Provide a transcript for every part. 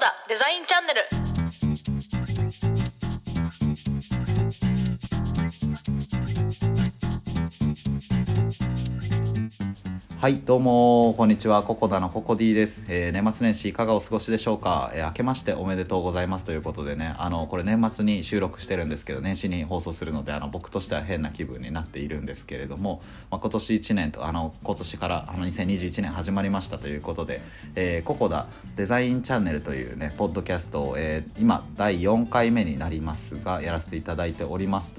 だデザインチャンネル。はいどうも。こんにちは。ココダのココディです、えー年末年始いかがお過ごしでしょうか、えー明けましておめでとうございます。ということでねあのこれ年末に収録してるんですけど年始に放送するのであの僕としては変な気分になっているんですけれども、まあ、今年1年とあの今年からあの2021年始まりました。ということで、えーココダデザインチャンネルというねポッドキャストを、え今第4回目になりますがやらせていただいております。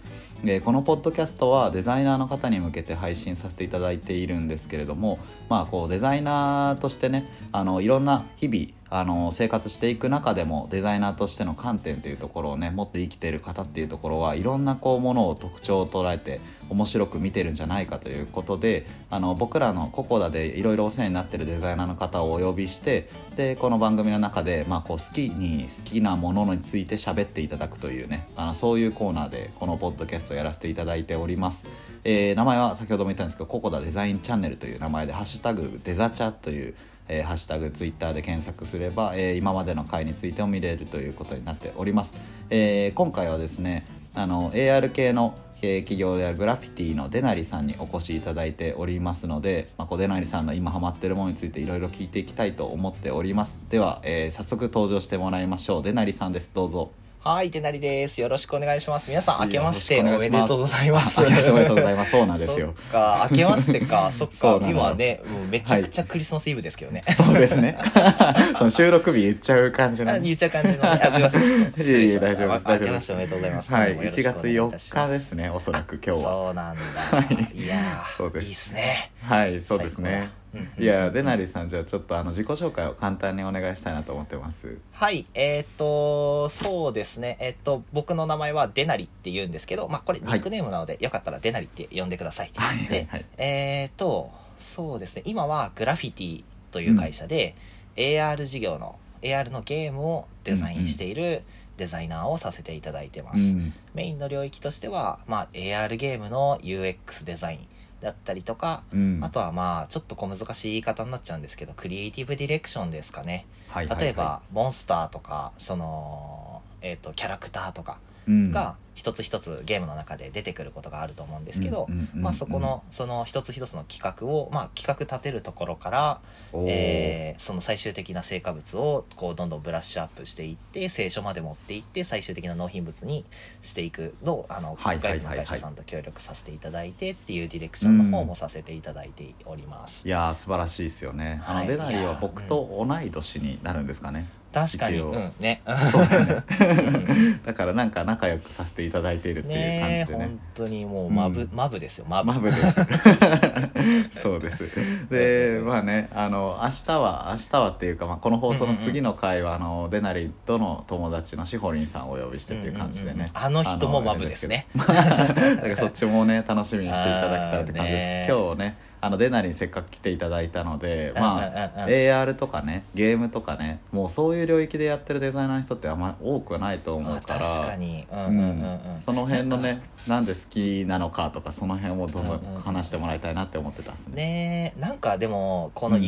えこのポッドキャストはデザイナーの方に向けて配信させていただいているんですけれども、まあ、こうデザイナーとしてねあのいろんな日々あの生活していく中でもデザイナーとしての観点というところをね持って生きている方っていうところはいろんなこうものを特徴を捉えて面白く見てるんじゃないかということであの僕らのココダでいろいろお世話になってるデザイナーの方をお呼びしてでこの番組の中で、まあ、こう好きに好きなものについて喋っていただくというねあのそういうコーナーでこのポッドキャストをやらせていただいております、えー名前は先ほども言ったんですけどココダデザインチャンネルという名前で「ハッシュタグデザチャ」というえーハッシュタグツイッターで検索すれば、えー今までの回についても見れるということになっております、えー今回はですねあの AR 系の企業であるグラフィティのデナリさんにお越しいただいておりますので、まあ、こうデナリさんの今ハマってるものについていろいろ聞いていきたいと思っております。では、えー早速登場してもらいましょう。デナリさんです。どうぞ。はい、てなりです。よろしくお願いします。皆さん、明けましておめでとうございます。あ明けましておめでとうございますそうなんですよか、明けましてか。そっか今ね、もうめちゃくちゃクリスマスイブですけどね。そうですね その収録日言っちゃう感じのあ言っちゃう感じのね。あ、すみません。ちょっと失礼しました。大丈夫ですあ明けましておめでとうございます。はい今後よろ1しくお月願いいたし4日ですねおそらく今日はそうなんだ。はいいやー、そうですいいっすね。はいそうですねいやデナリさんじゃあちょっとあの自己紹介を簡単にお願いしたいなと思ってますはい、えっ、と、そうですね。えっ、と、僕の名前はデナリって言うんですけど、まあ、これニックネームなので、よかったらデナリって呼んでください。はいはいではいえっ、と、そうですね。今はグラフィティという会社で、AR 事業の AR のゲームをデザインしているデザイナーをさせていただいてます。うんメインの領域としては、まあ、AR ゲームの UX デザインだったりとか、うん。あとはまあちょっと小難しい言い方になっちゃうんですけどクリエイティブディレクションですかね。はいはいはい。例えば、モンスターとかその、えー、とキャラクターとかうんが一つ一つゲームの中で出てくることがあると思うんですけど、うんうんうんうんまあ、そこのその一つ一つの企画を、まあ、企画立てるところから、えーその最終的な成果物をこうどんどんブラッシュアップしていって聖書まで持っていって最終的な納品物にしていくのをあの外部の会社さんと協力させていただいてっていうディレクションの方もさせていただいております。いやー素晴らしいですよね。あの、はい。デナリは僕と同い年になるんですかね、確かに、うん。ね。だからなんか仲良くさせていただいているっていう感じでね。本当にもうマブ、うん。マブですよマブ。マブです。そうです。でまあねあの明日は明日はっていうか、まあ、この放送の次の回は、あのデナリとの友達のしほりんさんをお呼びしてっていう感じでね、うんうんうんあの人もマブですね。だからそっちもね楽しみにしていただけたらって感じです、ね今日ねあのデナリにせっかく来ていただいたので、まあ、AR とかねゲームとかねもうそういう領域でやってるデザイナーの人ってあんま多くはないと思あうから。確かに。その辺のねなんで好きなのかとかその辺をどんどう話してもらいたいなって思ってたっすね。ねえなんかでもこのうん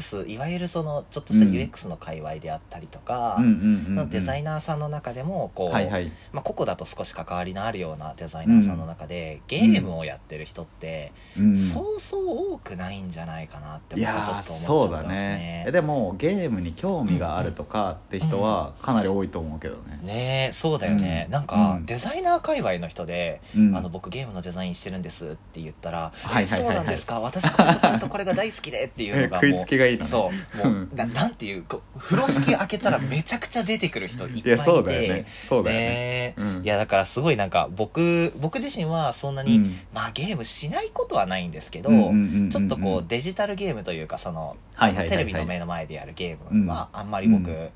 UX、いわゆるそのちょっとしたうん。UX の界隈であったりとか、うんうんうんうん。デザイナーさんの中でもこう、はいはい。まあ、個々だと少し関わりのあるようなデザイナーさんの中で、ゲームをやってる人って、うん。そうそう多くないんじゃないかなって僕はちょっーと思っちゃってますね。ね。えでもゲームに興味があるとかって人はかなり多いと思うけどね。ねえそうだよね、うん。なんか、うん。デザイナー界隈の人で、うん。あの僕ゲームのデザインしてるんですって言ったら「はいはいはいはい。えそうなんですか？私これとこれとこれが大好きで」っていうのがもう いいのね。そう。もうななんていうこう風呂敷開けたらめちゃくちゃ出てくる人いっいぱいいて。やそうだよね。そうだよね。ねうん。いやだからすごいなんか僕僕自身はそんなに、うん。まあゲームしないことはないんですけど、うんうんうんうんちょっとこうデジタルゲームというかその、はいはいはいはい。テレビの目の前でやるゲームはあんまり僕、うん。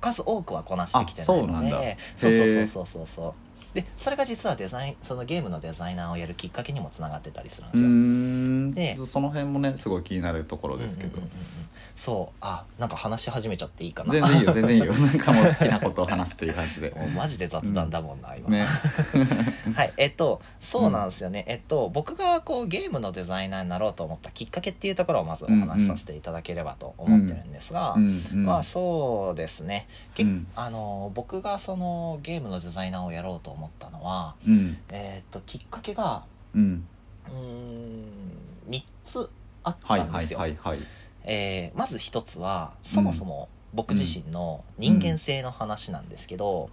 数多くはこなしてきてないそうなんだ。でそうそうそうそうそう。そうでそれが実はデザインそのゲームのデザイナーをやるきっかけにもつながってたりするんでうすよ、ん。でその辺もねすごい気になるところですけど、うんうんうんうん。そう。あなんか話し始めちゃっていいかな。全然いいよ全然いいよ。なんかもう好きなことを話すっていう感じで。もうマジで雑談だもんな、今。ね はいえっとそうなんですよね、えっと僕がこうゲームのデザイナーになろうと思ったきっかけっていうところをまずお話しさせていただければと思ってるんですが、うんうん。まあそうですね。けうん。あの僕がそのゲームのデザイナーをやろうと思ったのはうん。えっときっかけがうん。うーん3つあったんですよ、えーまず一つはそもそも僕自身の人間性の話なんですけど、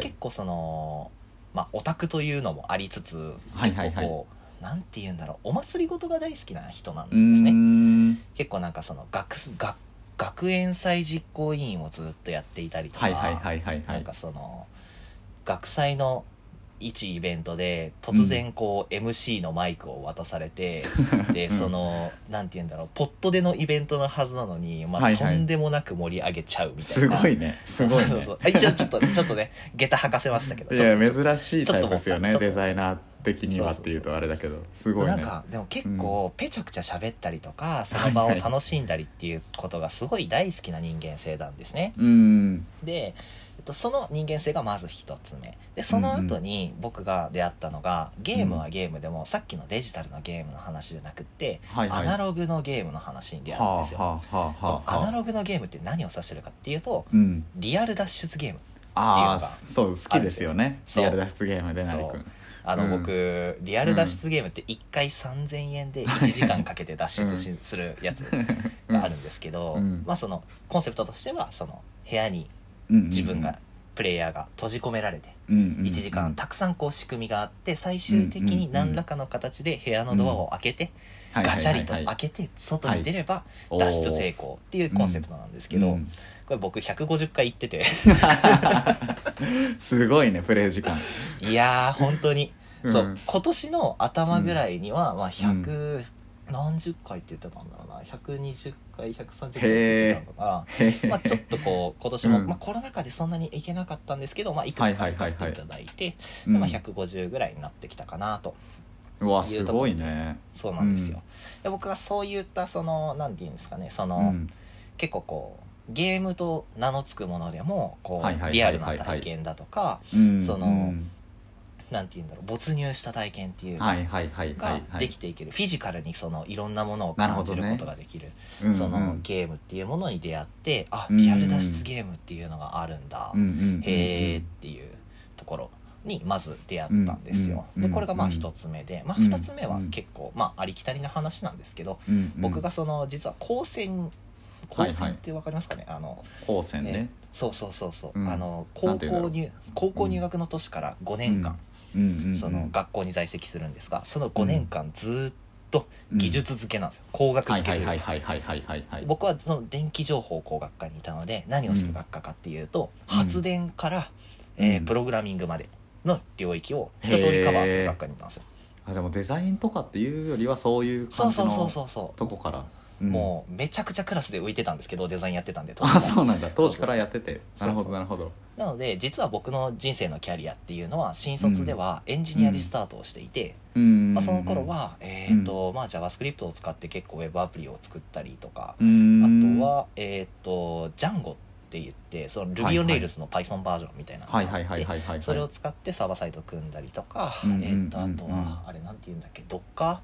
結構その、まあ、オタクというのもありつつはいはいはい。結構こうなんて言うんだろうお祭り事が大好きな人なんですね。ん。結構なんかその学す学学園祭実行委員をずっとやっていたりとか、はいはいはいはいはい。なんかその学祭の一イベントで突然こう MC のマイクを渡されて、でうんそのなんて言うんだろうポットでのイベントのはずなのに、まあはいはい。とんでもなく盛り上げちゃうみたいな。すごいね。すごいね。そうそうそう。あ一応ちょっとちょっとね下駄履かせましたけどいや珍しいタイプですよねデザイナー的にはっていうとあれだけど。すごいね。なんかでも結構ペチャクチャ喋ったりとか、その場を楽しんだりっていうことがすごい大好きな人間性なんですね。うん。で、えっと、その人間性がまず一つ目。でその後に僕が出会ったのがゲームはゲームでも、さっきのデジタルのゲームの話じゃなくって、はいはい。アナログのゲームの話に出会うんはですよ。あはあはあはあ。アナログのゲームって何を指してるかっていうとうん。リアル脱出ゲームっていうのがそう好きですよね。リアル脱出ゲームでなりくんあの、うん。僕リアル脱出ゲームって1回3000円で1時間かけて脱出し、するやつがあるんですけど、うん。まあそのコンセプトとしてはその部屋に自分が、プレイヤーが閉じ込められて1 1時間たくさんこう仕組みがあって最終的に何らかの形で部屋のドアを開けてガチャリと開けて外に出れば脱出成功っていうコンセプトなんですけど、これ僕150回行ってて。すごいねプレイ時間。いやー本当に、うん。そう今年の頭ぐらいには、まあ100、何十回って言ってたんだろうな。120回130回って言ってたのかな。まあちょっとこう 今年も、うん。まあ、コロナ禍でそんなに行けなかったんですけど、まあ、いくつか行かせていただいて、うん。まあ、150ぐらいになってきたかなと。うわすごいね。そうなんですよ、で僕はそういったそのなんていうんですかねその、うん。結構こうゲームと名の付くものでもこうリアルな体験だとかうん。そのうんなんていうんだろう没入した体験っていうのはいはいはいはがいはい。できていける。フィジカルにそのいろんなものを感じることができる。うんそのうんゲームっていうものに出会ってあうん。リアル脱出ゲームっていうのがあるんだ。うんうんうんへーっていうところにまず出会ったんですよ。うんでこれがまあうん一つ目で、まあ、うん二つ目は結構まあありきたりな話なんですけどうんうん僕がその実は高専高専ってわかりますかね、あの高専えねそうそうそうそう、うん。あの高校入高校入学の年から5年間、うんうんうんその学校に在籍するんですがその5年間ずーっと技術漬けなんですよ、工学はい漬けとかはい僕はその電気情報工学科にいたので何をする学科かっていうと、うん。発電から、えーうん。プログラミングまでの領域を一通りカバーする学科にいたんですよ。あでもデザインとかっていうよりはそういうそうそうそう感じのそうそう。とこからもうめちゃくちゃクラスで浮いてたんですけどデザインやってたんであそうなんだ。当時からやってて。なるほどなるほど。なので実は僕の人生のキャリアっていうのは新卒ではエンジニアでスタートをしていて、うん。まあ、その頃は、えーとまあ、JavaScript を使って結構ウェブアプリを作ったりとか、うん。あとは、えっ、と、Django って言って、そのはい Ruby on Rails の Python バージョンみたいなのがあってそれを使ってサーバーサイト組んだりとか、えっ、と、あとは、あれなんて言うんだっけ、Docker?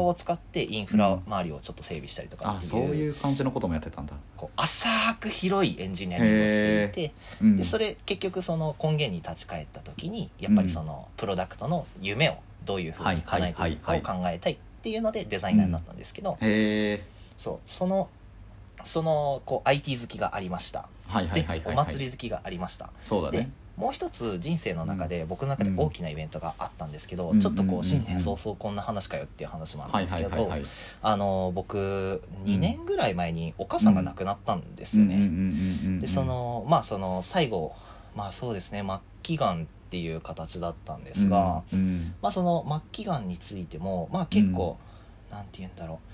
を使ってインフラ周りをちょっと整備したりとかあっていう、そういう感じのこともやってたんだ。こう浅く広いエンジニアリングをしていて、うん。でそれ結局その根源に立ち返った時に、やっぱりそのプロダクトの夢をどういうふうに叶えていくかを考えたいっていうのでデザイナーになったん。ですけど、そうそのそのこう IT 好きがありました。はいはいでおはいはい。はい祭り好きがありました。でそうだね。もう一つ人生の中で僕の中で大きなイベントがあったんですけど、うん。ちょっとこうんうんううん。新年早々こんな話かよっていう話もあるはいんですけど、僕2年ぐらい前にお母さんが亡くなったんですよね、うんうんうんうんうんでそのまあその最後まあそうですね末期がんっていう形だったんですが、うんうんまあその末期がんについてもまあ結構、なんて言うんだろう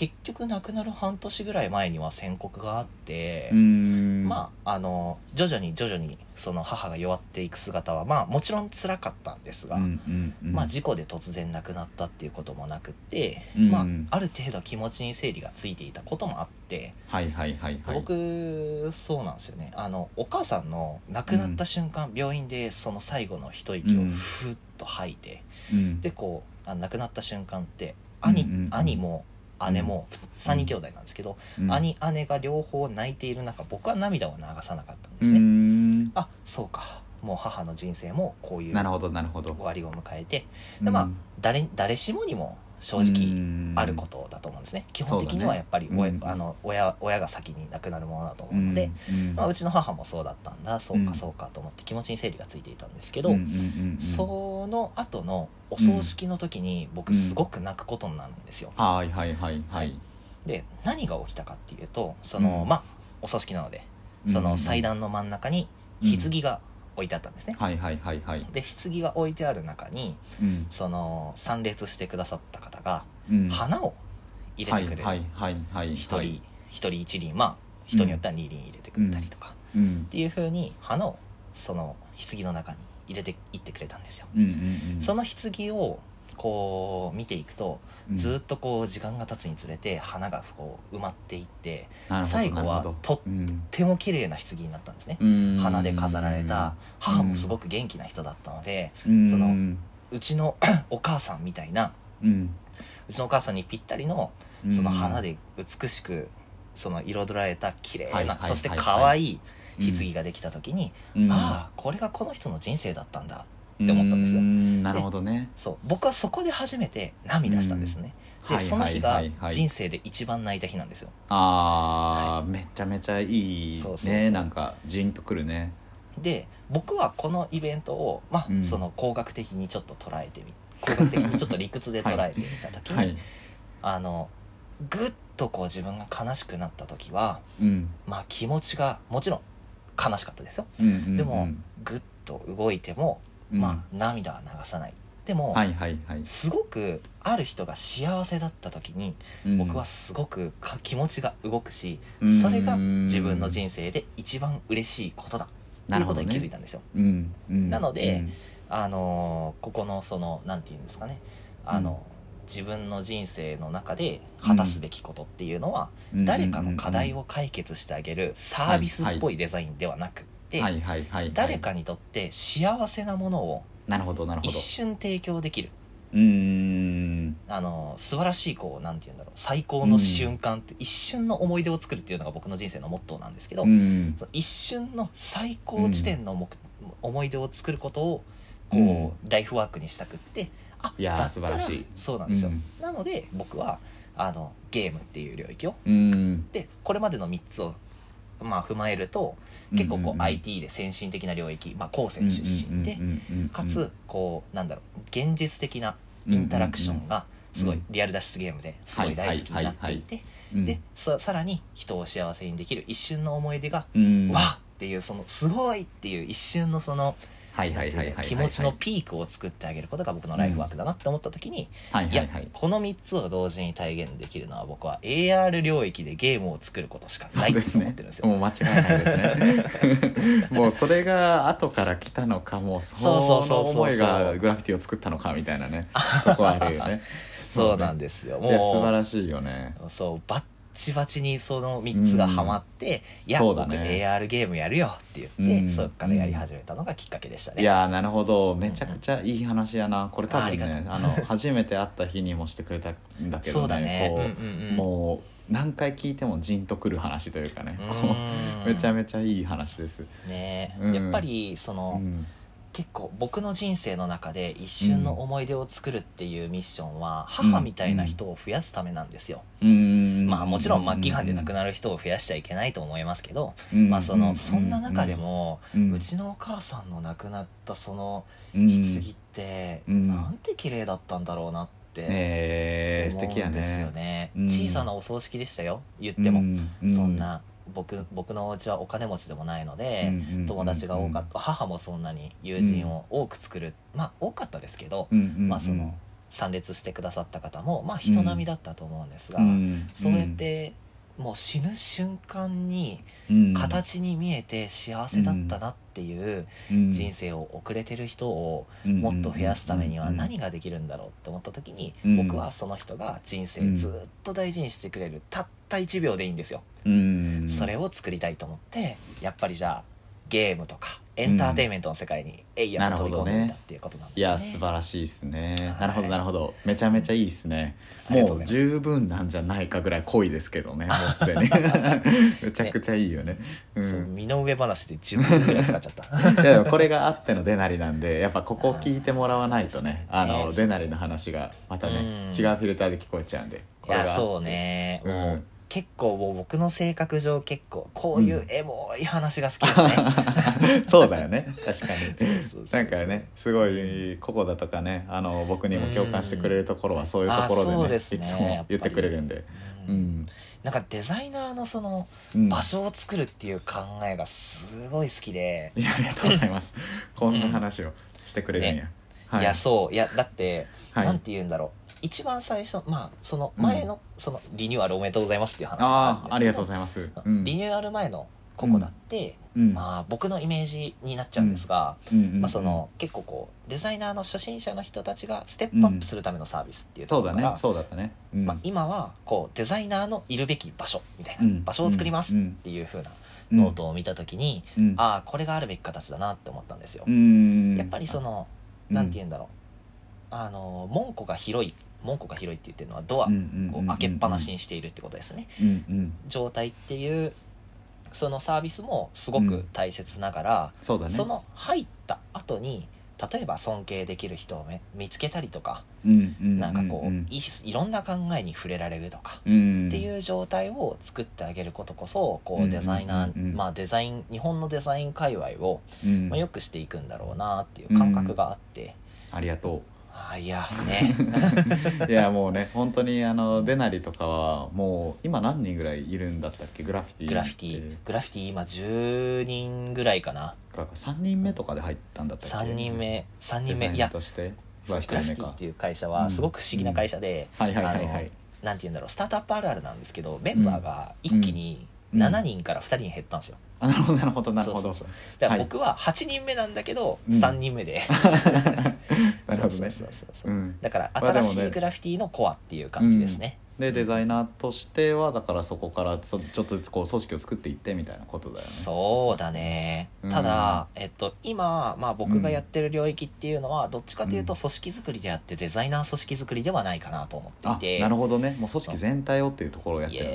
結局亡くなる半年ぐらい前には宣告があって、うん。まああの徐々に徐々にその母が弱っていく姿はまあもちろん辛かったんですが、うんうんうん。まあ、事故で突然亡くなったっていうこともなくって、うん。まあ、ある程度気持ちに整理がついていたこともあって、はいはいはいはい。僕そうなんですよね。あのお母さんの亡くなった瞬間、病院でその最後の一息をうん。ふっと吐いて、うん。でこうあ亡くなった瞬間って兄,、うんうんうん。兄も姉も3人兄弟なんですけど、うん。兄姉が両方泣いている中僕は涙を流さなかったんでうすね。ん。あそうか。もう母の人生もこういうなるほどなるほど。終わりを迎えて。でまあ誰誰しもにも正直あることだと思うんですね、基本的にはやっぱり親,、ねうん。あの親親が先に亡くなるものだとう思うので、ん。まあ、うちの母もそうだったんだ。そううん。かそうかと思って気持ちに整理がついていたんですけど、その後のお葬式の時に僕すごく泣くことになるんですよ。はいはいはいはい。で何が起きたかっていうとその、うん。まあお葬式なのでその祭壇の真ん中に棺が置いてあったんですね。はいはいはいはい。で棺が置いてある中にうん。その参列してくださった方がうん。花を入れてくれる、はいはいはいはい。一人一人一輪まあ人によっては二輪入れてくれたりとか、うん。っていう風に花をその棺の中に入れていってくれたんですよ。うんうんうん。その棺をこう見ていくとうん。ずっとこう時間が経つにつれて花がこう埋まっていってなるほど最後はなるほど。とっうんとても綺麗な棺になったんですね。うん。花で飾られた母もすごく元気な人だったのでうん。そのうちの お母さんみたいなうん。うちのお母さんにぴったりのうん。その花で美しくその彩られた綺いはいはいなそして可愛い棺ができた時に、うん。ああこれがこの人の人生だったんだ。って思ったんですよ。うんなるほどね。そう。僕はそこで初めて涙したんですね、うん。でその日がはいはいはい。はい人生で一番泣いた日なんですよ。あーめちゃめちゃいいそうそうねなんかジーンとくるね。で僕はこのイベントをまあ、うん。その工学的にちょっと捉えてみ工学的にちょっと理屈で捉えてみた時に、はい。あのぐっとこう自分が悲しくなった時はうん。まあ気持ちがもちろん悲しかったですよ。うんうんうん。でもぐっと動いても、うんまあ涙は流さない。でも、はいはいはい。すごくある人が幸せだった時にうん。僕はすごくか気持ちが動くし、うん。それが自分の人生で一番嬉しいことだ。っていうことに気づいたんですよ。うん。うん。なのであのーここのそのなんていうんですかね。あの、自分の人生の中で果たすべきことっていうのは、うん。誰かの課題を解決してあげるサービスっぽいデザインではなくはいはいはいはい。誰かにとって幸せなものをなるほどなるほど。一瞬提供できる。うーん。あの素晴らしいこうなんて言うんだろう最高の瞬間って、一瞬の思い出を作るっていうのが僕の人生のモットーなんですけど、一瞬の最高地点の目、思い出を作ることをこう、うん。ライフワークにしたくってあいや素晴らしい。そうなんですよ、うん。なので僕はあのゲームっていう領域をうん。でこれまでの3つをまあ踏まえると結構こう IT で先進的な領域、まあ、高専出身で、かつこうなんだろう現実的なインタラクションがすごいリアル脱出ゲームですごい大好きになっていてうん。でささらに人を幸せにできる一瞬の思い出がうん。わーっていうそのすごいっていう一瞬のそのはいはいはいはいの気持ちのピークを作ってあげることが僕のライフワークだなって思った時にいやはいはい。はいこの3つを同時に体現できるのは僕は AR 領域でゲームを作ることしかそないとうですね。思ってるんですよ。もう間違いないですね。もうそれが後から来たのかもうそそうそうそうの思いがグラフィティを作ったのかみたいなね。そこはあるよね。そうなんでですよ。いや素晴もらしいよね。うそうバッチバチにその3つがハマって、いや、僕そうだね。AR ゲームやるよって言って、うん。そっからやり始めたのがきっかけでしたね。いやーなるほど。めちゃくちゃいい話やな。これ多分ねあの 初めて会った日にもしてくれたんだけどねもう何回聞いてもジンとくる話というかねめちゃめちゃいい話です、ね、うん。やっぱりその、うん結構僕の人生の中で一瞬の思い出を作るっていうミッションは母みたいな人を増やすためなんですよ。うん。まあもちろん末期がん。で亡くなる人を増やしちゃいけないと思いますけど、うん。まあそのそんな中でも、うちのお母さんの亡くなったそのうん棺って、うん。なんて綺麗だったんだろうなってねえ素思うんですよね。うん。小さなお葬式でしたよ。言っても、うそんな僕僕のお家はお金持ちでもないので。友達が多かった、母もそんなに友人を多く作る、まあ多かったですけど、まあその参列してくださった方もまあ人並みだったと思うんですが、うん。そうやってもう死ぬ瞬間にうん。形に見えて幸せだったなっていううん。人生を送れてる人をうん。もっと増やすためにはうん。何ができるんだろうって思った時にうん。僕はその人が人生ずっと大事にしてくれるたった1秒でいいんですよ。うん。それを作りたいと思ってやっぱりじゃあゲームとかエンターテインメントの世界にえいやと飛び込んでみたっていうことなんですね。いや素晴らしいですね、はいなるほど。なるほどめちゃめちゃいいですね。もう十分なんじゃないかぐらい濃いですけどねもうすでに。めちゃくちゃいいよね。身の上話で10分ぐらい使っちゃった。いやでもこれがあってのデナリなんでやっぱここ聞いてもらわないとね。あのデナリの話がまたねうん。違うフィルターで聞こえちゃうんでいやそうね、うん結構もう僕の性格上結構こういうエモい話が好きですね。そうだよね。確かに。なんかねすごいココだとかねあの僕にも共感してくれるところはそういうところであそうねですね。いつも言ってくれるんで。ううん。んなんかデザイナーのそのうん。場所を作るっていう考えがすごい好きで、いやありがとうございます。こんな話をしてくれるんや、はいやそう。いやだって、はい。なんて言うんだろう一番最初まあその前の、そのリニューアルおめでとうございますっていう話ああありがとうございます、リニューアル前のここだって、うん。まあ僕のイメージになっちゃうんですが、まあ、その結構こうデザイナーの初心者の人たちがステップアップするためのサービスっていうとそうだところから、ね。そうだったね、うん。まあ、今はこうデザイナーのいるべき場所みたいな、うん、場所を作ります、うんっていう風な、うんノートを見た時に、うん。ああこれがあるべき形だなって思ったんですよ。うん。やっぱりその、うんなんて言うんだろう。あの門戸が広い門戸が広いって言ってるのはドアうんうんうんこう開けっぱなしにしているってことですね。うんうん。状態っていうそのサービスもすごく大切ながら、そうだね。その入った後に例えば尊敬できる人をめ見つけたりとか、うんうんなんかこう、んいいろんな考えに触れられるとか、うん。っていう状態を作ってあげることこそこうんううんデザイナー、うんうんまあデザイン日本のデザイン界隈を、うん。まあ、よくしていくんだろうなっていう感覚があって、ありがとあ いやね。ういやもうね本当にあのデナリとかはもう今何人ぐらいいるんだったっけ？グラフィティ。グラフィティ。グラフィティ今10人ぐらいかな。3人目とかで入ったんだったっけ？3人目。3人目。いやグラ1人目か。フィティっていう会社はすごく不思議な会社で、はいはいはいはあのいなんて言うんだろう。スタートアップあるあるなんですけどメンバーが一気にうん7人から2人に減ったんですよ、あなるほどなるほどなるほど。だから僕は8人目なんだけどうん。3人目で、なるほどね。そうそうそうそう。うん。だから新しいグラフィティのコアっていう感じですね、でデザイナーとしてはだからそこからそちょっとずつこう組織を作っていってみたいなことだよね。そうだね、うん。ただ、えっと、今、まあ、僕がやってる領域っていうのはどっちかというと組織作りであってデザイナー組織作りではないかなと思っていあてなるほどね。もう組織全体をっていうところをやってイる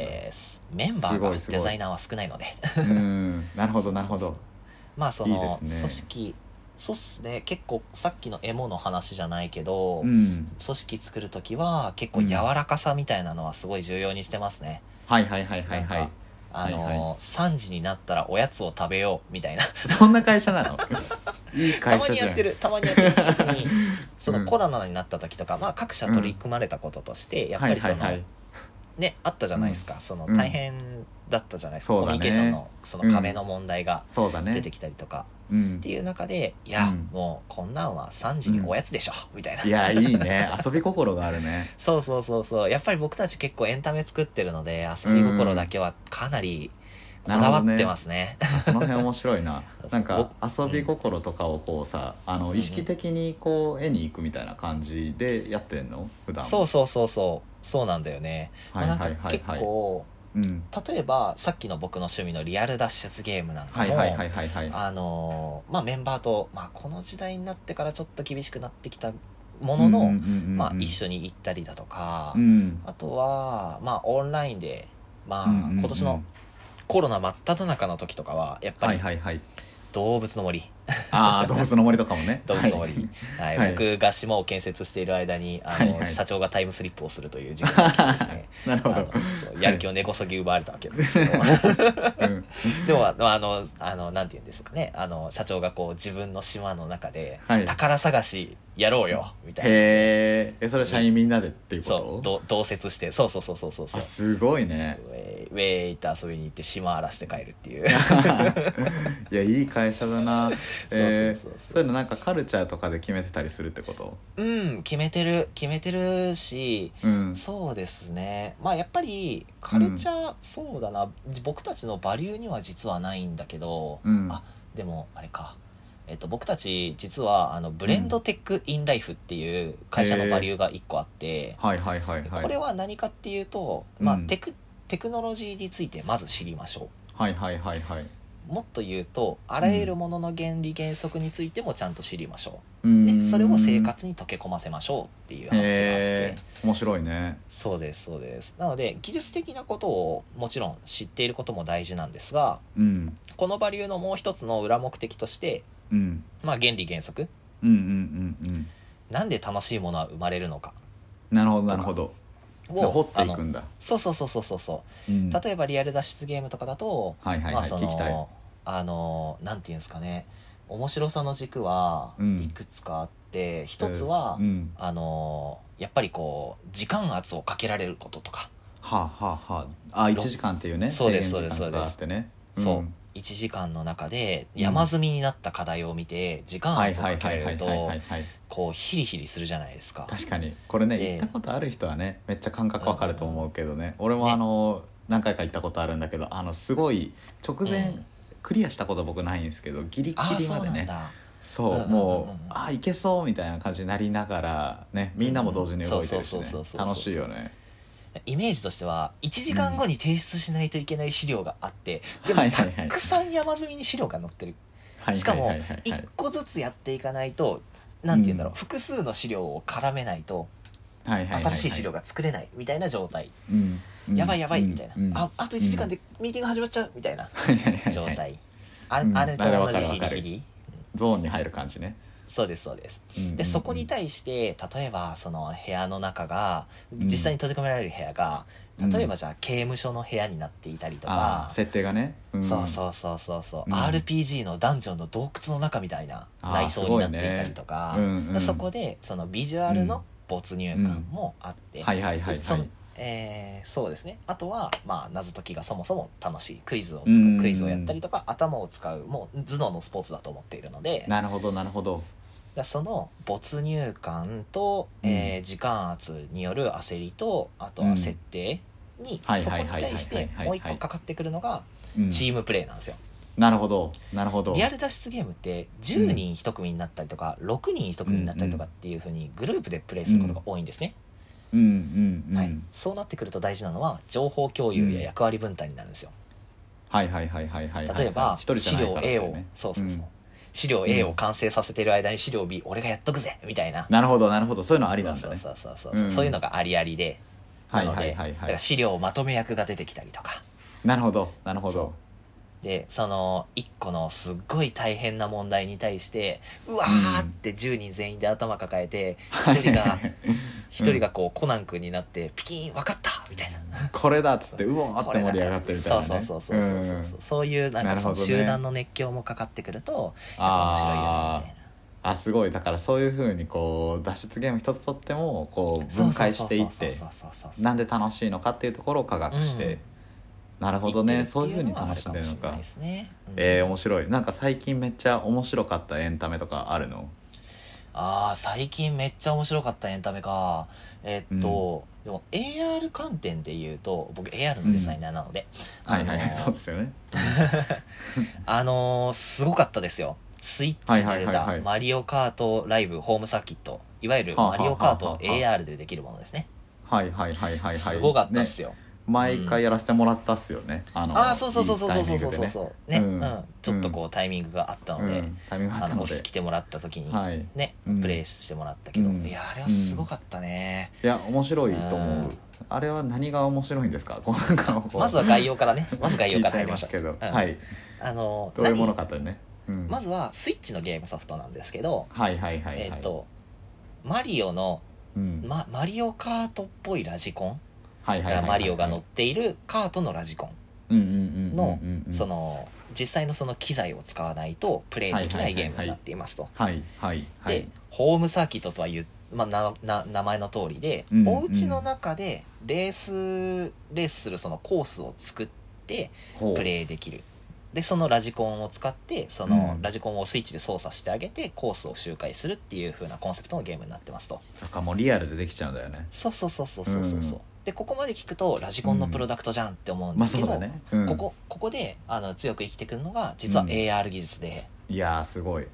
メンバーがデザイナーは少ないので。うん。なるほどなるほど。まあそのね。組織そうっすね。結構さっきのエモの話じゃないけど、うん。組織作る時は結構柔らかさみたいなのはすごい重要にしてますね、はいはいはいはいはい。なんかあの、はいは3時になったらおやつを食べようみたいな。そんな会社なの？いいた会社じゃん。まにやってるたまにやってる特にそ うん。のコロナになった時とか、まあ、各社取り組まれたこととして、やっぱりその、はいはいはい。ねあったじゃないですか、そのうん大変だったじゃないですか、コミュニケーションのその壁の問題が出てきたりとか、うんっていう中でいや、うん。もうこんなんは3時におやつでしょ、みたいな。いやいいね。遊び心があるね。そうそうそうそう。やっぱり僕たち結構エンタメ作ってるので遊び心だけはかなりこだわってますね。あその辺面白いな。なんか僕遊び心とかをこうさあのん意識的にこう絵に行くみたいな感じでやってんの？普段。そうそうそうそう。そうなんだよね。はいはいまあなんか結はいはい構うん。例えばさっきの僕の趣味のリアル脱出ゲームなんかも、あのーまあメンバーと、まあ、この時代になってからちょっと厳しくなってきたものの、まあ、一緒に行ったりだとか、うん。あとは、まあ、オンラインで、まあ、今年のコロナ真っ只中の時とかはやっぱり動物の森、ああ動物の森とかもね。動物の森、はい。はい。僕が島を建設している間にあの、はいはい。社長がタイムスリップをするという事件が起きてですね。なるほど。やる気を根こそぎ奪われたわけなんですけど う。ん。でもあのあのなんて言うんですかね。あの社長がこう自分の島の中ではい。宝探しやろうよみたいな、へー。えそれ社員みんなでっていうそうことど同説して。そうそうそうそうそう。そうあすごいね。ウェイウェイって遊びに行って島荒らして帰るっていう。いやいい会社だなえーそういうのなんかカルチャーとかで決めてたりするってこと？うん決めてる。決めてるしうん。そうですね。まあやっぱりカルチャー、そうだな。僕たちのバリューには実はないんだけど、うん。あでもあれか、えっと、僕たち実はあのブレンドテックインライフっていう会社のバリューが1個あって、はいはいはいはい。これは何かっていうと、まあうん。テクテクノロジーについてまず知りましょはいはいはいはい。うもっと言うとあらゆるものの原理原則についてもちゃんと知りましょう、うん。でそれを生活に溶け込ませましょうっていう話があって、面白いね。そうですそうです。なので技術的なことをもちろん知っていることも大事なんですがうん。このバリューのもう一つの裏目的として、うん。まあ、原理原則。うんうんうんうん。なんで楽しいものは生まれるのか。なるほどなるほどで掘っていくんだ。そうそうそうそうそうそう。うん。例えばリアル脱出ゲームとかだと、はいはいまあそはい聞きたい。のあのなんていうんですかね。面白さの軸はうん。いくつかあって、一つは、うん。あのやっぱりこう時間圧をかけられることとか、はあはあはあ。あ1時間っていうね。そうですそうですあってね。そううん1時間の中で山積みになった課題を見て時間をかけられるとこうヒリヒリするじゃないですか。確かに。これねで行ったことある人はねめっちゃ感覚わかると思うけどね。俺もあの何回か行ったことあるんだけどあのすごい直前うん。クリアしたこと僕ないんですけどギリギリまでね。そうもうあいけそうみたいな感じになりながらねみんなも同時に動いてるしね。楽しいよねイメージとしては1時間後に提出しないといけない資料があって、でもたくさん山積みに資料が載ってる。はいしかもはいはい。はい1個ずつやっていかないとなんて言うんだろう、うん。複数の資料を絡めないと新しい資料が作れないみたいな状態、うん。うん。やばいやばいみたいな、うん。ああと1時間でミーティング始まっちゃうみたいな状態、あれと同じヒリヒリ。ゾーンに入る感じねそうですそうです。うんうんうん。でそこに対して例えばその部屋の中がん。実際に閉じ込められる部屋が、うん。例えばじゃあ刑務所の部屋になっていたりとあかー、設定がね。ん。そうそうそうそうそう、うん。RPG のダンジョンの洞窟の中みたいな内装になっていたりとか、ね。うんうんそこでそのビジュアルの没入感もあって、はいはいはいそのはいえーそうですね。あとは、まあ、謎解きがそもそも楽しいクイズをクイズをやったりとか頭を使うもう頭脳のスポーツだと思っているのでなるほどなるほどだその没入感と、えー時間圧による焦りとあとは設定に、はいそこに対してもう一個かかってくるのがうん。チームプレーなんですよ。なるほど。なるほど。リアル脱出ゲームって10人1組になったりとか、6人1組になったりとかっていうふうにグループでプレイすることが多いんですね、うんうんうんはい、そうなってくると大事なのは情報共有や役割分担になるんですよ。はいはいはいはいはいはい例えば資料 A をそうそうそう、ん資料 A を完成させてる間に資料 B 俺がやっとくぜみたいな。なるほどなるほど。そういうのありなんだね。そうそうそうそう、いうのがありありで。はいなの資料まとめ役が出てきたりとか。なるほどなるほど。でその1個のすっごい大変な問題に対してうわーって10人全員で頭抱えて1人が 一人がこうコナン君になってピキーン分かったみたいな。これだっつってうわーって盛り上がってるみたいなね。そうそうそうそうそうそう、ん。そういうなんかその集団の熱狂もかかってくるとやっぱ面白いよね。あみたいなーあすごい。だからそういうふうにこう脱出ゲーム一つとってもこう分解していってなんで楽しいのかっていうところを科学して、うん。なるほどねそういうふうに楽しんでるのか。ね、うん。えー、面白い。なんか最近めっちゃ面白かったエンタメとかあるの？ああ最近めっちゃ面白かったエンタメか。えっと、でも AR 観点で言うと僕 AR のデザイナーなので、はいはいはい、あのーそうですよね。あのーすごかったですよ。スイッチで出たマリオカートライブホームサーキット。いわゆるマリオカート AR でできるものですね。はいはいはいはいはい。すごかったっねすよ、毎回やらせてもらったっすよね、あのああそうそうそうそうそうそうそう。そういいそうね、うん。うん。ちょっとこうタイミングがあったので、うん。タイミングがああのオフィス来てもらった時にはい。ね、うん。プレイしてもらったけど、うん。いやあれはすごかったね、いや面白いと思う、うん。あれは何が面白いんですか？まずは概要からね。まず概要から入りましょう。いますけど、うん。はい。あのどういうもの何かというね、うん、まずはスイッチのゲームソフトなんですけど、はいはいはいはい。えっ、とマリオの、うん。ま、マリオカートっぽいラジコン、はいはいはいはいマリオが乗っているカートのラジコうんうんうんうんンの、うんうん。その実際のその機材を使わないとプレイできないゲームになっていますと。でホームサーキットとはいう、まあ、なな名前の通りで、うんお家の中でレースレースするそのコースを作ってプレイできるでそのラジコンを使ってそのうん。ラジコンをスイッチで操作してあげてコースを周回するっていう風なコンセプトのゲームになってますと。だからもうリアルでできちゃうんだよね。そうそうそうそうそうそうそう。うん。でここまで聞くとラジコンのプロダクトじゃんって思うんまあですけど、ここここであの強く生きてくるのが実はうん。AR 技術で、いやーすごい。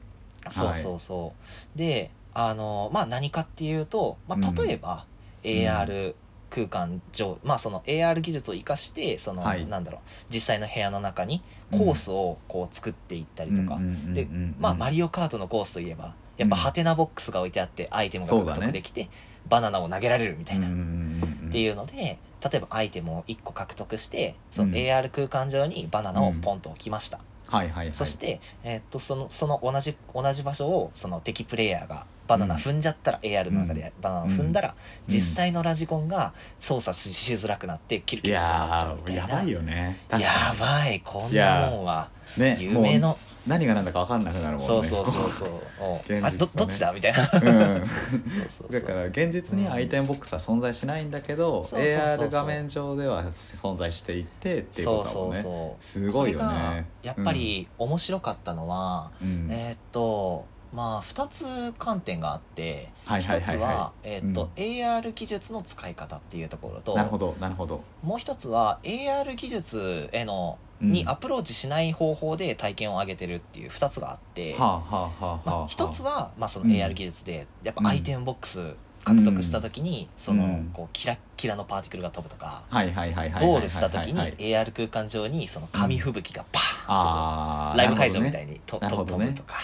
そうそうそう。であのまあ何かっていうと、まうん。あ、例えば AR 空間上、まあその AR 技術を生かしてその、はい。なんだろう実際の部屋の中にコースをこう作っていったりとか、でまあマリリオカートのコースといえばやっぱハテナボックスが置いてあってアイテムが獲得できて、バナナを投げられるみたいな、っっていうので例えばアイテムを1個獲得してそのうん。AR 空間上にバナナをポンと置きました、はいはいはい。そして、えーっとそのその同じ同じ場所をその敵プレイヤーがバナナ踏んじゃったら、AR の中でバナナを踏んだら、実際のラジコンが操作ししづらくなってキルいキルってなっちゃうやみたいな。ーやばいよね。やばいこんなもんはね夢の。もう何が何だか分かんなくなるもんね。そうそうそうそう。ね。あどどっちだ？みたいな。うんそう。そうそうだから現実にアイテムボックスは存在しないんだけど、そうそうそうそう。AR 画面上では存在していてっていうそうことだもんね。そうそうすごいよね。やっぱり面白かったのは、うん。えーっとまあ2つ観点があってはいはい1つはえーっとうん AR 技術の使い方っていうところとなるほどなるほど。もう一つは AR 技術へのうん。にアプローチしない方法で体験を上げてるっていう2つがあって、まあ、1つは、まあ、そのうん。AR 技術でやっぱアイテムボックス獲得した時に、そのうんこうキラッキラのパーティクルが飛ぶとか、ゴールした時にはい AR 空間上にその紙吹雪がパーンとああライブ会場みたいにと飛ぶとか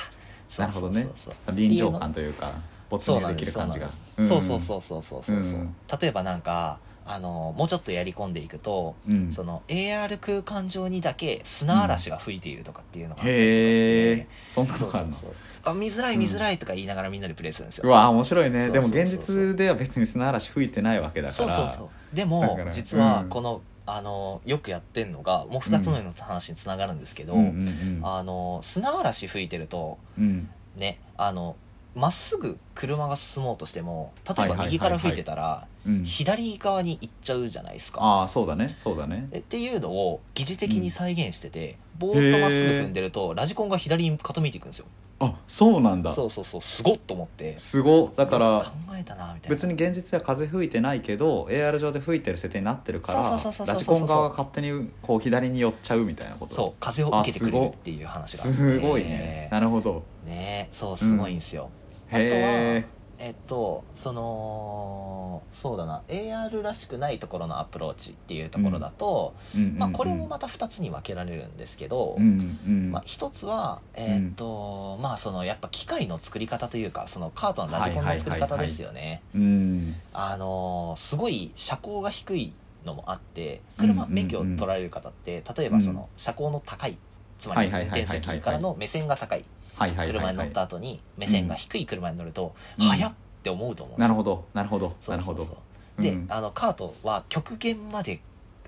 なるほどねそうそう。そう臨場感というか没入できる感じが。そうそうそうそうそうそうそううん。例えばなんかあのもうちょっとやり込んでいくと、うん、うんその AR 空間上にだけ砂嵐が吹いているとかっていうのがあったりとかして、へえそんなそうそうそう。あ見づらい見づらいとか言いながらみんなでプレイするんですよ、うわ面白いね。そうでもそうそう。そう現実では別に砂嵐吹いてないわけだから。そうそうそう。でだも実はうん。この、あのよくやってんのがもう2つの話につながるんですけど、うんうんあの砂嵐吹いてるとうん。うんねあのまっすぐ車が進もうとしても例えばはいはいはいはい。右から吹いてたらうん左側に行っちゃうじゃないですか。ああそうだね。そうだね。でっていうのを疑似的に再現してて、ぼーっとまっすぐ踏んでるとラジコンが左に傾いていくんですよ。あそうなんだ。そうそうそう。すごっと思って。すごだから考えたなみたいな。別に現実では風吹いてないけど AR 上で吹いてる設定になってるからラジコン側が勝手にこう左に寄っちゃうみたいなこと。そう風を受けてくれるっていう話があって。すごい。ね。なるほど。ねそうすごいんですよ、あとはへえっとそのそうだな AR らしくないところのアプローチっていうところだと、え、うん。まあ、これもまた2つに分けられるんですけど、うん。うん。まあ、1つはえっと、まあそのやっぱ機械の作り方というかそのカートのラジコンの作り方ですよね。うん。あのーすごい車高が低いのもあって車免許を取られる方って例えばその車高の高いつまり運転席からの目線が高い車に乗はいった後に目線が低い車に乗るとうん。速っって思うと思うんですよ。なるほどなるほどなるほど。で、うん。あのカートは極限まで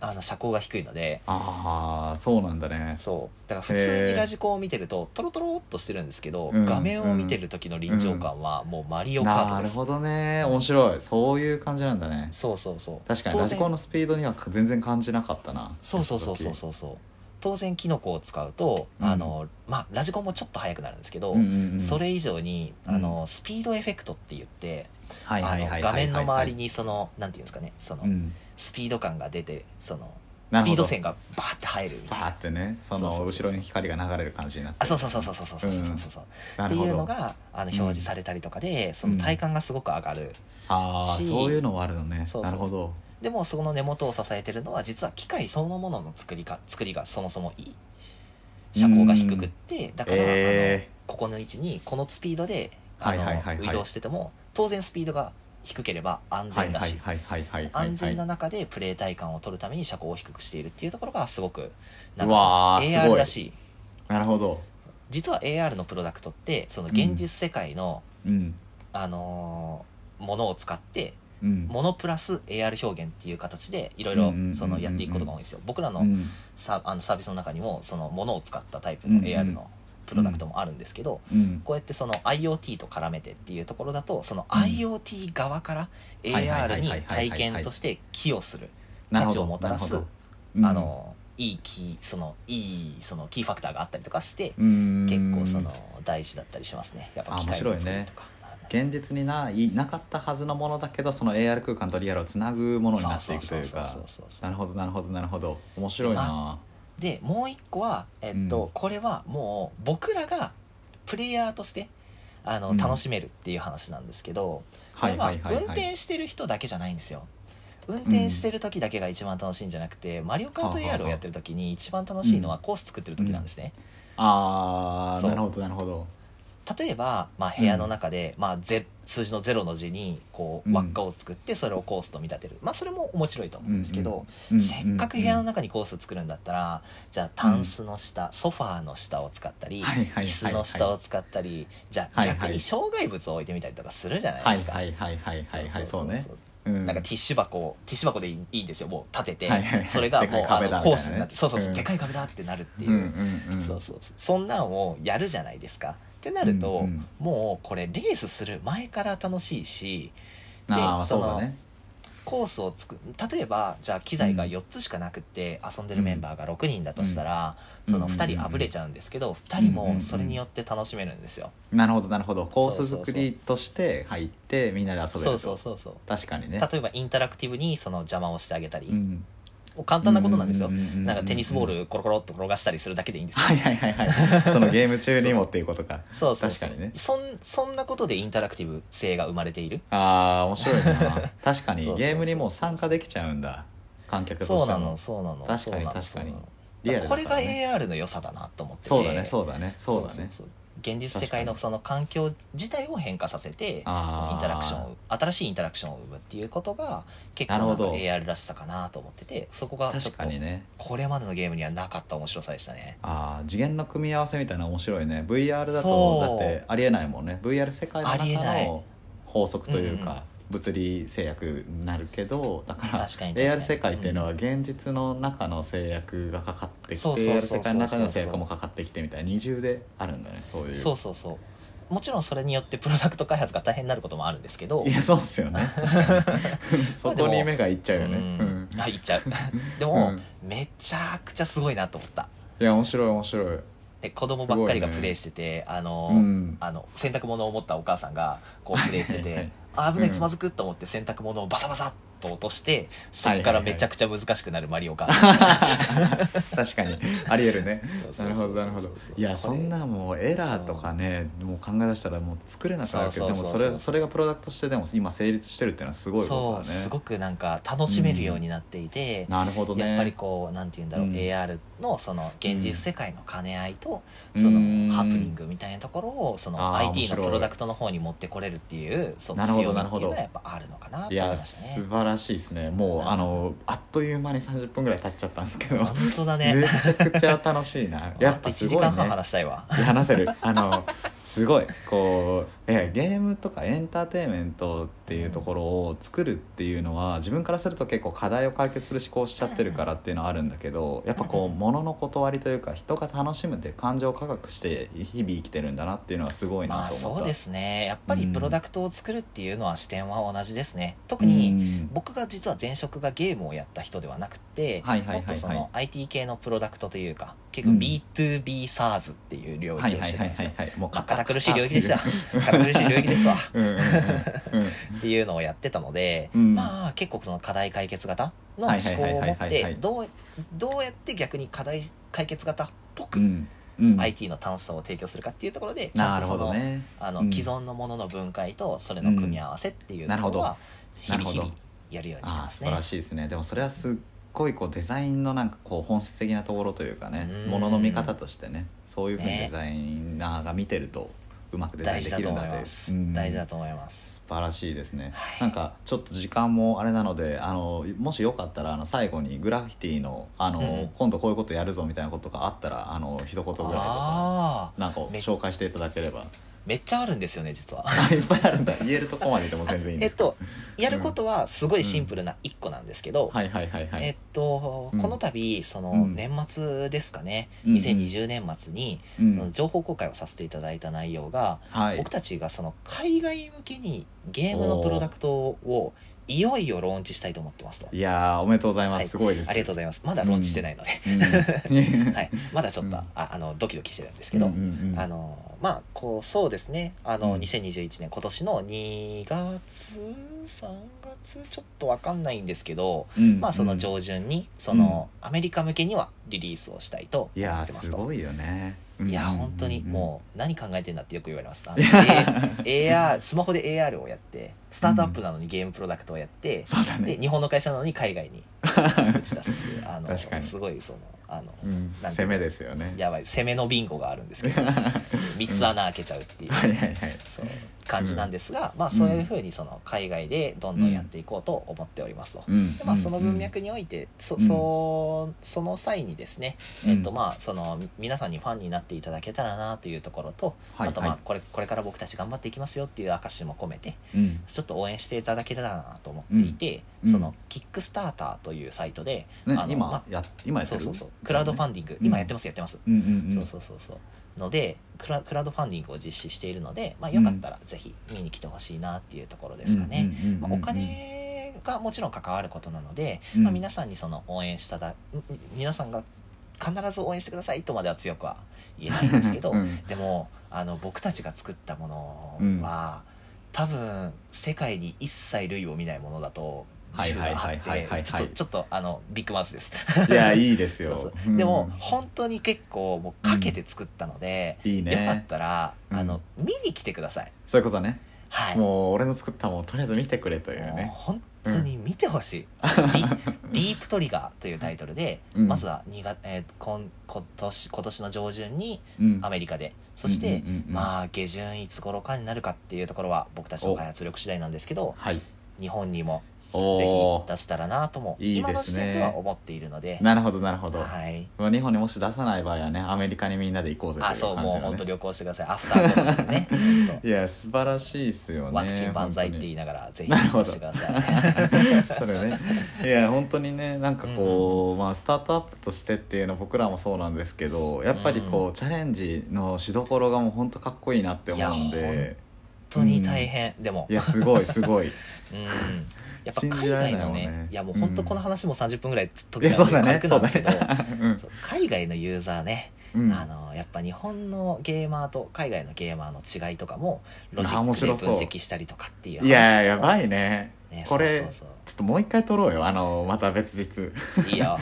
あの車高が低いのでああそうなんだね。そう。だから普通にラジコンを見てるとトロトロっとしてるんですけど、うん画面を見てる時の臨場感はもうマリオカートなるほどね。面白い。そういう感じなんだね。そうそうそう。確かにラジコンのスピードには全然感じなかったな。そうそうそうそうそうそう当然キノコを使うと、うん。あのまあラジコンもちょっと速くなるんですけど、うんうんうんそれ以上にうん。あの、スピードエフェクトって言ってはいはい画面の周りにそのなんていうんですかねその、うん。スピード感が出てそのスピード線がバーって入るみたいな。バーってねその後ろに光が流れる感じになって。あそうそうそうそうそうそうそうそうそう、っていうのがあの表示されたりとかで、その体感がすごく上がる、ああしそういうのもあるのねそうそうそうなるほどでもその根元を支えてるのは実は機械そのものの作りか作りがそもそもいい車高が低くってだから、えあのここの位置にこのスピードであの、移動してても当然スピードが低ければ安全だし、安全な中でプレー体感を取るために車高を低くしているっていうところがすごくなうんか AR ごい。らしい。なるほど。実は AR のプロダクトってその現実世界の、うん。あのーものを使ってうんものプラス AR 表現っていう形でいろいろやっていくことが多いんですよ。僕らのうん。サあのサービスの中にもそのものを使ったタイプの AR のプロダクトもあるんですけど、うん。こうやってその IoT と絡めてっていうところだとそのうん。IoT 側から AR に体験として寄与する価値をもたらすあのいいキーそのいいそのキーファクターがあったりとかしてうん。結構その大事だったりしますね。やっぱ機械を作るとか。現実にないなかったはずのものだけどその AR 空間とリアルをつなぐものになっていくというか。なるほどなるほどなるほど。面白いな。でもう一個は、えっとうん。これはもう僕らがプレイヤーとしてあの、うん。楽しめるっていう話なんですけど、こはいれは運転してる人だけじゃないんですよ。運転してる時だけが一番楽しいんじゃなくて、マリオカート AR をやってる時に一番楽しいのはコース作ってる時なんですね。あーなるほどなるほど例えば、まあ、部屋の中で、まあ、ゼ数字の0の字にこううん。輪っかを作ってそれをコースと見立てる、まあそれも面白いと思うんですけど、うん。せっかく部屋のうん中にコース作るんだったらじゃあタンスの下、ソファーの下を使ったり、椅子の下を使ったりじゃあ逆に障害物を置いてみたりとかするじゃないはいですか。はいはいはいはいはいそうねうんなんかティッシュ箱をティッシュ箱でいいんですよ。もう立てて、それがもうあのコースになってそうそうそう、うん。でかい壁だってなるっていう、そうそうそんなんをやるじゃないですか。ってなると、もうこれレースする前から楽しいしでそのコースを作例えばじゃあ機材が4つしかなくって遊んでるメンバーが6人だとしたら、うん。その2うん。うんうん人あぶれちゃうんですけど、2人うん。うんうん。もそれによって楽しめるんですよ。なるほどなるほど。コース作りとして入ってみんなで遊べると。そうそうそうそう。確かにね。例えばインタラクティブにその邪魔をしてあげたり、うん簡単なことなんですよ、なんかテニスボールコロコロっと転がしたりするだけでいいんですよ、はいはいはいはい。そのゲーム中にもっていうことか。そうそう確かにね。そんそんなことでインタラクティブ性が生まれている。ああ面白いな。確かに。ゲームにもう参加できちゃうんだ。観客としても。そうなのそうなの。確かに確かに。これが AR の良さだなと思ってて。そうだねそうだねそうだね現実世界のその環境自体を変化させてインタラクションを新しいインタラクションを生むっていうことが結構なんか AR らしさかなと思っててそこがちょ確っとかにね。これまでのゲームにはなかった面白さでしたね。ああ次元の組み合わせみたいなの面白いね。VR だとだってありえないもんね。VR 世界の中の法則というか物理制約になるけどだから確かに確かに。AR 世界っていうのは現実の中の制約がかかってきてそうそうそう AR 世界の中の制約もかかってきてみたいな二重であるんだねそういう。そうそうそう。もちろんそれによってプロダクト開発が大変になることもあるんですけど。いやそうっすよね。そこに目がいっちゃうよね。ううん。んあいっちゃう。でも、うん。めちゃくちゃすごいなと思った。いや面白い面白い。で子供ばっかりがプレイしてて、あの、うん。あの洗濯物を持ったお母さんがこうプレイしてて、あ危ないうん。つまずくと思って洗濯物をバサバサっと落としてそこからめちゃくちゃ難しくなるマリオカート、確かに。ありえるね。なるほどなるほど。いやそんなもうエラーとかねもう考え出したらもう作れなくなるけどでもそれそれがプロダクトとしてでも今成立してるっていうのはすごいことだね。すごくなんか楽しめるようになっていて、なるほどね。やっぱりこうなんて言うんだろう、うん。AR のその現実世界の兼ね合いと、うん。そのうんハプニングみたいなところをその IT のプロダクトの方に持ってこれるっていうその強みっていうのはやっぱあるのかなと思いましたね。らしいですね。もううん。あのあっという間に30分ぐらい経っちゃったんですけど。本当だね。めちゃくちゃ楽しいな。や1っぱすごい時間半ね話したいわ。話せる。あの すごい。こうえゲームとかエンターテインメントっていうところを作るっていうのは自分からすると結構課題を解決する思考をしちゃってるからっていうのはあるんだけどやっぱこう物の断りというか人が楽しむっていう感情を科学して日々生きてるんだなっていうのはすごいまあなと思った。そうですね。やっぱりうん。プロダクトを作るっていうのは視点は同じですね。特うにん。僕が実は前職がゲームをやった人ではなくてはいはいもっとその IT 系のプロダクトというか結構うん B2B SARS っていう領域をはいはいしてたんですよ。はいはいはいもうまあ堅苦しい領域ですよ堅苦しい領域ですわ。っていうのをやってたので、うん。まあ結構その課題解決型のはい思考を持ってどうどうやって逆に課題解決型っぽくうん。うん。IT の楽しさを提供するかっていうところでちゃなんるとその,、ほどね。あのうん。既存のものの分解とそれの組み合わせっていうところは日々日々やるようにしてますね。素晴ら。しいですね。でもそれはすっごいこうデザインのなんかこう本質的なところというかねうん。ものの見方としてねそういうふうにね。デザイナーが見てるとうまくデザインできるので思います、うん。大事だと思います。素晴らしいですね、はい。なんかちょっと時間もあれなのであのもしよかったらあの最後にグラフィティのあの、うん今度こういうことやるぞみたいなことがあったらあの一言ぐらいとかなんかめ紹介していただければめっちゃあるんですよね実は。あいっぱいあるんだ。言えるとこまででも全然いいんです。かえっとやることはすごいシンプルな1個なんですけど、はいはいはいはい、えっと、うん。この度そのうん。年末ですかね、うん2020年末にうん。その情報公開をさせていただいた内容が、はい。僕たちがその海外向けにゲームのプロダクトをいよいよローンチしたいと思ってますと。いやーおめでとうございます、はい。すごいです。ありがとうございます。まだローンチしてないので、うん。はい、まだちょっと、うん。ああのドキドキしてるんですけど、あのまあこうそうですね。あの、うん。2021年今年の2月3月ちょっとわかんないんですけど、うんまあその上旬にその、アメリカ向けにはリリースをしたいといやー思ってますと。すごいよね。いや本当にもう何考えてんだってよく言われます。AR スマホで AR をやってスタートアップなのにゲームプロダクトをやって、そうだね。で日本の会社なのに海外に打ち出すっていうあの 確かに。すごいそのあの、うん。攻めですよね。やばい攻めのビンゴがあるんですけど 3つ穴開けちゃうっていう,、そう感じなんですが、まあそういうふうにその海外でどんどんやっていこうと思っておりますと。うん。でまあ、その文脈において、そそその際にですね、えっとうんまあ、そのみ皆さんにファンになっていただけたらなというところと、はいあとまあはいこれこれから僕たち頑張っていきますよっていう証も込めてうんちょっと応援していただけたらなと思っていて、うん。そのキックスターターというサイトで、ねあのま今や今やってる？そうそうそう。クラウドファンディング、今やってますやってます、うんうんうん。そうそうそう。そうのでクラクラウドファンディングを実施しているので、まあ、よかったらぜひ見に来てほしいなっていうところですかね。お金がもちろん関わることなので、うん。まあ、皆さんにその応援しただん皆さんが必ず応援してくださいとまでは強くは言えないんですけど、うん。でもあの僕たちが作ったものは、多分世界に一切類を見ないものだとはいはいはいはいはい。てちょっとちょっとあのビッグマウスです。いやいいです そうよそう。でも本当に結構もうかけて作ったので、うん。いいよかっねたら、うん。あの見に来てください。そういうことね。はい。もう俺の作ったもんとりあえず見てくれというね。本当に見てほしい、ディディープトリガーというタイトルで、うん。まずは2月、えー、今今年今年の上旬にうん。アメリカで。そして、うんうんうんうん。まあ下旬いつ頃かになるかっていうところは僕たちの開発力次第なんですけどはい。日本にもぜおひ出せたらなともいいですね。今の時点では思っているので。なるほどなるほど。はい。まあ日本にもし出さない場合はねアメリカにみんなで行こうぜというあそうもう本当旅行してください。アフターコロナでね。本いや素晴らしいっすよね当ワクチン万歳って言いいながらぜひなるほどしてください。それね。いや本当にねなんかこう、まあスタートアップとしてっていうのは僕らもそうなんですけどやっぱりこう、チャレンジのしどころがもう本当かっこいいなって思うんいやで本当に大変、でも。いやすごいすごい。うんやっぱ海外のねねいやもう本当この話も30分ぐらい解いやけたのでそうだね軽くなんですけど、うんそう海外のユーザーね、うん。あのやっぱ日本のゲーマーと海外のゲーマーの違いとかもロジックで分析したりとかっていう話いややい、ばいね。ね、これちょっともう一回撮ろうよ。あのまた別日いいよ。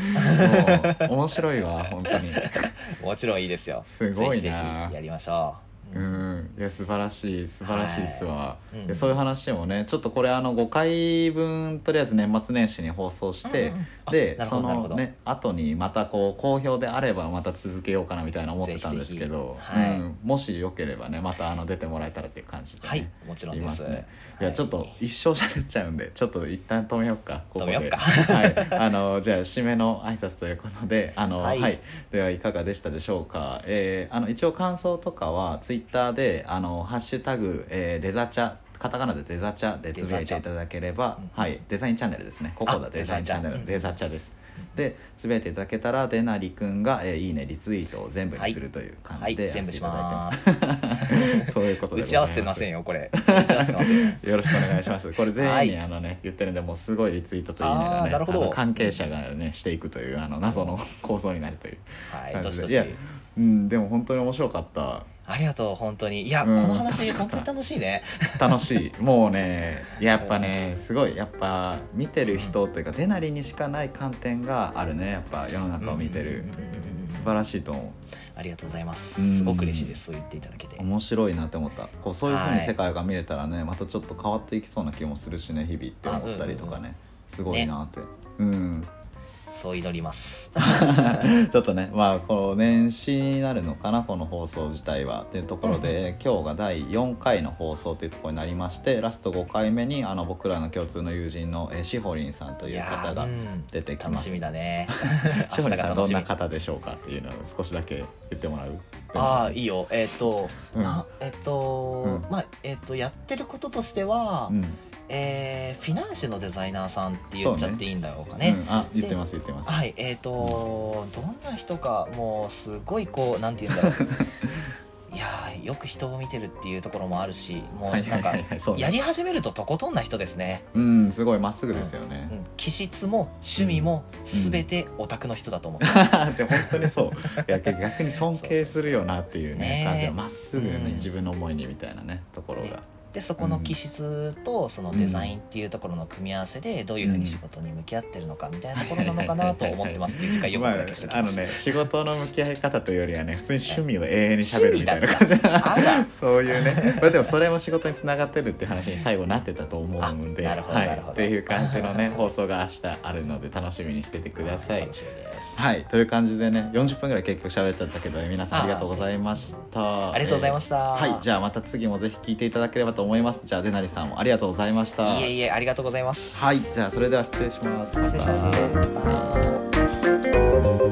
面白いわ本当に。もちろんいいですよ。すごいな。ぜひぜひやりましょう、うん。いや素晴らしい素晴らしいっすわ、い。うん。でそういう話もねちょっとこれあの5回分とりあえず年末年始に放送して、うんうんでそのね後にまたこう好評であればまた続けようかなみたいな思ってたんですけどはい。うん、もしよければねまたあの出てもらえたらっていう感じで、ね、はい。もちろんです。いますねい。やちょっと一生喋っちゃうんでちょっと一旦止めようかここで。止めようか。はい。あのじゃあ締めの挨拶ということであの、ははい。いではいかがでしたでしょうか、えーあの一応感想とかはツイッターで「あのハッシュタグ、えーデザチャ」カタカナでデザチャでつぶやいていただければはい、デザインチャンネルですね。ここだデザインチャンネル。デザチャですでつぶやいていただけたらでなりくんが、えーいいねリツイートを全部にするという感はいじで、全部します。そういうことで打ち合わせてませんよこれ。打ち合わせてませんよ。よろしくお願いします。これ全員に、はい。あのね言ってるんでもうすごいリツイートといいねがねなるほど。関係者がねしていくというあの謎の 構造になるという。はい。感どしどしうんでも本当に面白かった。ありがとう本当に。いや、うん。この話本当に楽しいね。楽しい。もうね やっぱねすごいやっぱ見てる人というかデナリにしかない観点があるねやっぱ世の中を見てる。素晴らしいと思ありがとうございまうん。すすごく嬉しいですそう言っていただけて。う。面白いなって思った。こうそういうふうにはい。世界が見れたらねまたちょっと変わっていきそうな気もするしね日々って思ったりとかね。すごいなって。うん。そう祈ります。ちょっとねまあこの年始になるのかなこの放送自体はっていうところで、今日が第4回の放送っていうところになりましてラスト5回目にあの僕らの共通の友人のえーしほりんさんという方がーうん。出てきます。楽しみだね。しほりんさんどんなみ方でしょうかっていうのを少しだけ言ってもらう？ああいいよ。えっ、と、うん。なえっ、と、うん。まあえっ、とやってることとしては、うんえーフィナンシェのデザイナーさんって言っちゃっていいんだろうかね。うん。あ言ってます言ってます。はいえっ、とどんな人かもうすごいこうなんて言うんだろう。いやーよく人を見てるっていうところもあるしもうなんかやり始めるととことんな人ですね、うんすごいまっすぐですよね。う、ん、気質も趣味も全てオタクの人だと思ってます、で本当にそう。いや逆に尊敬するよなっていうね ね感じがまっすぐね、うん。自分の思いにみたいなねところが、ねでそこの気質とそのデザインっていうところの組み合わせでどういうふうに仕事に向き合ってるのかみたいなところなのかなと思ってますっていう次回予告だけしときまあ、あます、のね仕事の向き合い方というよりはね普通に趣味を永遠にしゃべるみたいな感じ。そういうねまあでもそれも仕事につながってるって話に最後なってたと思うのであなるほどはいなるほど。っていう感じのね放送が明日あるので楽しみにしててください。楽しみですはいという感じでね40分ぐらい結局喋っちゃったけど皆さんありがとうございました。ありがとうございました、はいじゃあまた次もぜひ聞いていただければと思います。じゃあでなりさんもありがとうございました。いえいえありがとうございます。はいじゃあそれでは失礼します。失礼します。また